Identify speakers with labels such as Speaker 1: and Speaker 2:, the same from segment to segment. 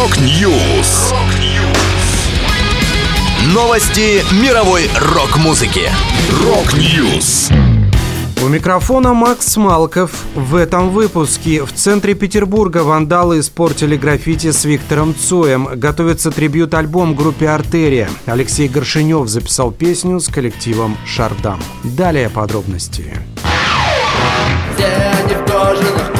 Speaker 1: Rock News. Новости мировой рок-музыки. Rock News.
Speaker 2: У микрофона Макс Малков. В этом выпуске в центре Петербурга вандалы испортили граффити с Виктором Цоем. Готовится трибют-альбом группе «Артерия». Алексей Горшенёв записал песню с коллективом «Шардам». Далее подробности.
Speaker 3: Все они в кожаных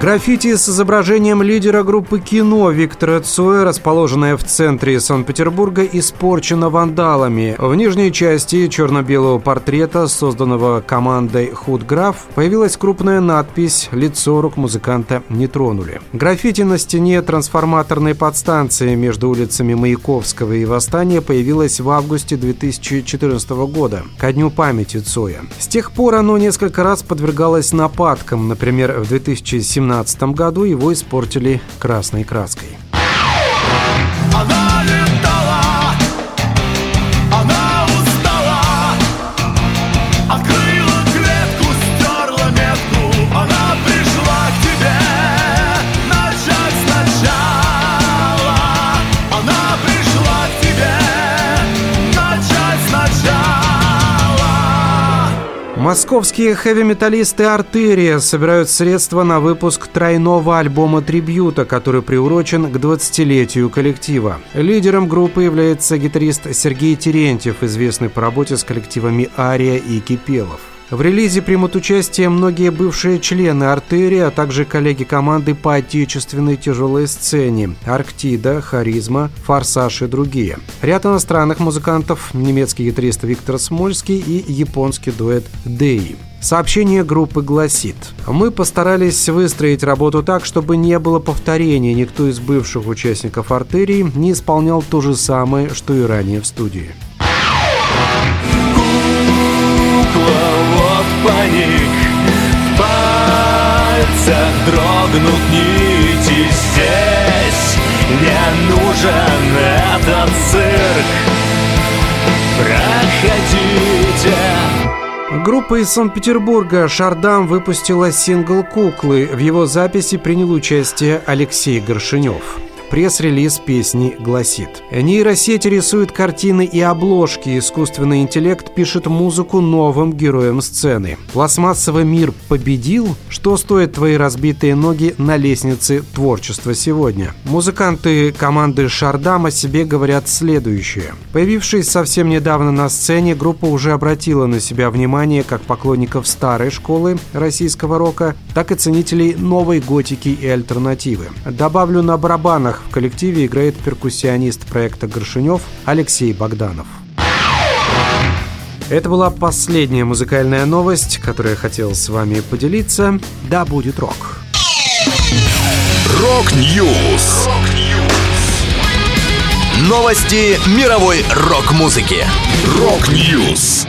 Speaker 2: Граффити с изображением лидера группы кино Виктора Цоя, расположенное в центре Санкт-Петербурга, испорчено вандалами. В нижней части черно-белого портрета, созданного командой Худграф, появилась крупная надпись «Лицо рок-музыканта не тронули». Граффити на стене трансформаторной подстанции между улицами Маяковского и Восстания появилось в августе 2014 года, ко дню памяти Цоя. С тех пор оно несколько раз подвергалось нападкам, например, в 2017 году его испортили красной краской. Московские хэви-металлисты «Артерия» собирают средства на выпуск тройного альбома трибюта, который приурочен к 20-летию коллектива. Лидером группы является гитарист Сергей Терентьев, известный по работе с коллективами «Ария» и «Кипелов». В релизе примут участие многие бывшие члены «Артерии», а также коллеги команды по отечественной тяжелой сцене «Арктида», «Харизма», «Форсаж» и другие. Ряд иностранных музыкантов, немецкий гитарист Виктор Смольский и японский дуэт «Деи». Сообщение группы гласит «Мы постарались выстроить работу так, чтобы не было повторения. Никто из бывших участников «Артерии» не исполнял то же самое, что и ранее в студии».
Speaker 4: Дрогнут нити Здесь не нужен этот цирк Проходите
Speaker 2: Группа из Санкт-Петербурга «Шардам» выпустила сингл «Куклы». В его записи принял участие Алексей Горшенёв. Пресс-релиз песни гласит Нейросеть рисует картины и обложки, искусственный интеллект пишет музыку новым героям сцены. Пластмассовый мир победил? Что стоят твои разбитые ноги на лестнице творчества сегодня? Музыканты команды «Шардам» о себе говорят следующее. Появившись совсем недавно на сцене, группа уже обратила на себя внимание как поклонников старой школы российского рока, так и ценителей новой готики и альтернативы. Добавлю на барабанах в коллективе играет перкуссионист проекта «Горшенёв» Алексей Богданов. Это была последняя музыкальная новость, которую я хотел с вами поделиться. Да будет рок!
Speaker 1: Rock News. Новости мировой рок-музыки. Rock News.